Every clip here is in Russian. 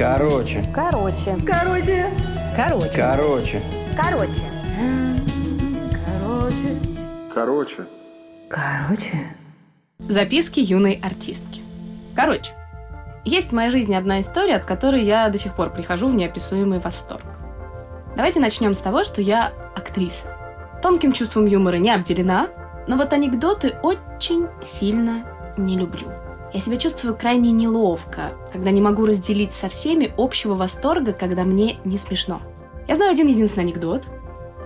Короче. Короче. Короче. Короче. Короче. Короче. Короче. Короче. Записки юной артистки. Короче, есть в моей жизни одна история, от которой я до сих пор прихожу в неописуемый восторг. Давайте начнем с того, что я актриса. Тонким чувством юмора не обделена, но вот анекдоты очень сильно не люблю. Я себя чувствую крайне неловко, когда не могу разделить со всеми общего восторга, когда мне не смешно. Я знаю один единственный анекдот,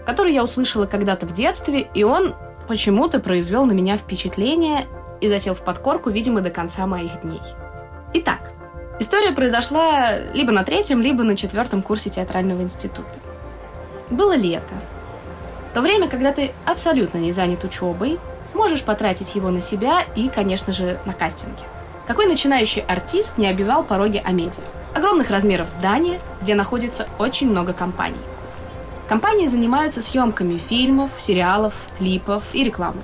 который я услышала когда-то в детстве, и он почему-то произвел на меня впечатление и засел в подкорку, видимо, до конца моих дней. Итак, история произошла либо на третьем, либо на четвертом курсе театрального института. Было лето. То время, когда ты абсолютно не занят учебой, можешь потратить его на себя и, конечно же, на кастинге. Какой начинающий артист не обивал пороги Амеди? Огромных размеров здания, где находится очень много компаний. Компании занимаются съемками фильмов, сериалов, клипов и рекламы.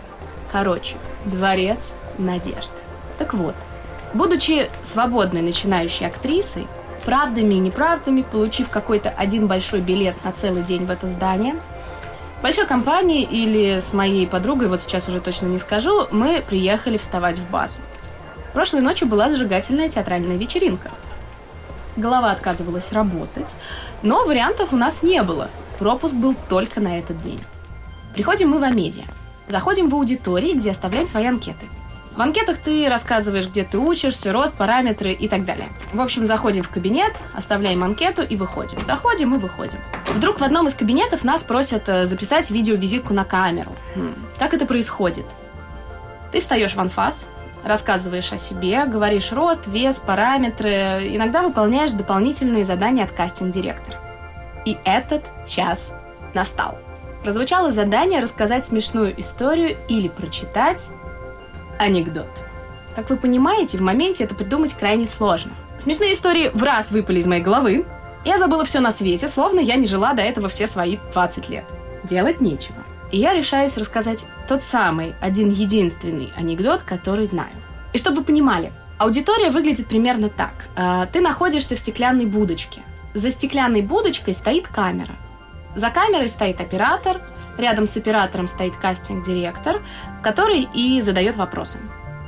Короче, дворец надежды. Так вот, будучи свободной начинающей актрисой, правдами и неправдами, получив какой-то один большой билет на целый день в это здание, большой компании или с моей подругой, вот сейчас уже точно не скажу, мы приехали вставать в базу. Прошлой ночью была зажигательная театральная вечеринка. Голова отказывалась работать, но вариантов у нас не было. Пропуск был только на этот день. Приходим мы в Амедиа. Заходим в аудитории, где оставляем свои анкеты. В анкетах ты рассказываешь, где ты учишься, рост, параметры и так далее. В общем, заходим в кабинет, оставляем анкету и выходим. Заходим и выходим. Вдруг в одном из кабинетов нас просят э, записать видеовизитку на камеру. Хм, Как это происходит? Ты встаешь в анфас, рассказываешь о себе, говоришь рост, вес, параметры, иногда выполняешь дополнительные задания от кастинг-директора. И этот час настал. Прозвучало задание рассказать смешную историю или прочитать анекдот. Как вы понимаете, в моменте это придумать крайне сложно. Смешные истории в раз выпали из моей головы. Я забыла все на свете, словно я не жила до этого все свои 20 лет. Делать нечего. И я решаюсь рассказать тот самый, один единственный анекдот, который знаю. И чтобы вы понимали, аудитория выглядит примерно так. А, Ты находишься в стеклянной будочке. За стеклянной будочкой стоит камера. За камерой стоит оператор, рядом с оператором стоит кастинг-директор, который и задает вопросы.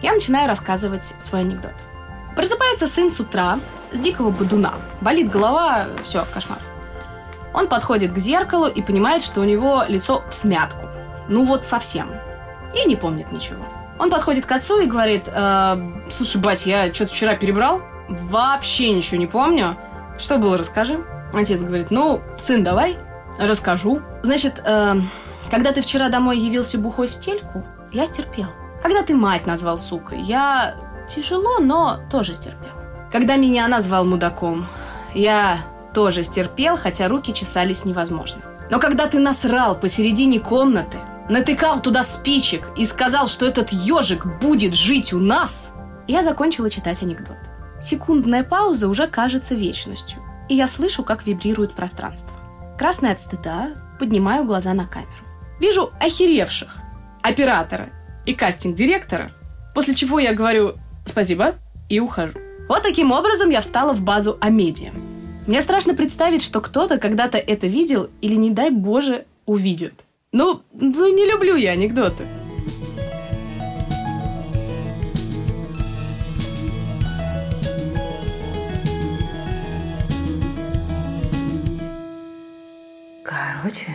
Я начинаю рассказывать свой анекдот. Просыпается сын с утра с дикого бодуна. Болит голова, все, кошмар. Он подходит к зеркалу и понимает, что у него лицо в смятку. Ну вот совсем. И не помнит ничего. Он подходит к отцу и говорит, «Э, слушай, бать, я что-то вчера перебрал, вообще ничего не помню. Что было, расскажи. Отец говорит, ну, сын, давай, расскажу. Значит, э, когда ты вчера домой явился бухой в стельку, я стерпел. Когда ты мать назвал сукой, я тяжело, но тоже стерпел. Когда меня назвал мудаком, я тоже стерпел, хотя руки чесались невозможно. Но когда ты насрал посередине комнаты, натыкал туда спичек и сказал, что этот ежик будет жить у нас, я закончила читать анекдот. Секундная пауза уже кажется вечностью, и я слышу, как вибрирует пространство. Красный от стыда, поднимаю глаза на камеру. Вижу охеревших оператора и кастинг-директора, после чего я говорю «спасибо» и ухожу. Вот таким образом я встала в базу Амедиа. Мне страшно представить, что кто-то когда-то это видел или, не дай боже, увидит. Ну, ну не люблю я анекдоты. Короче.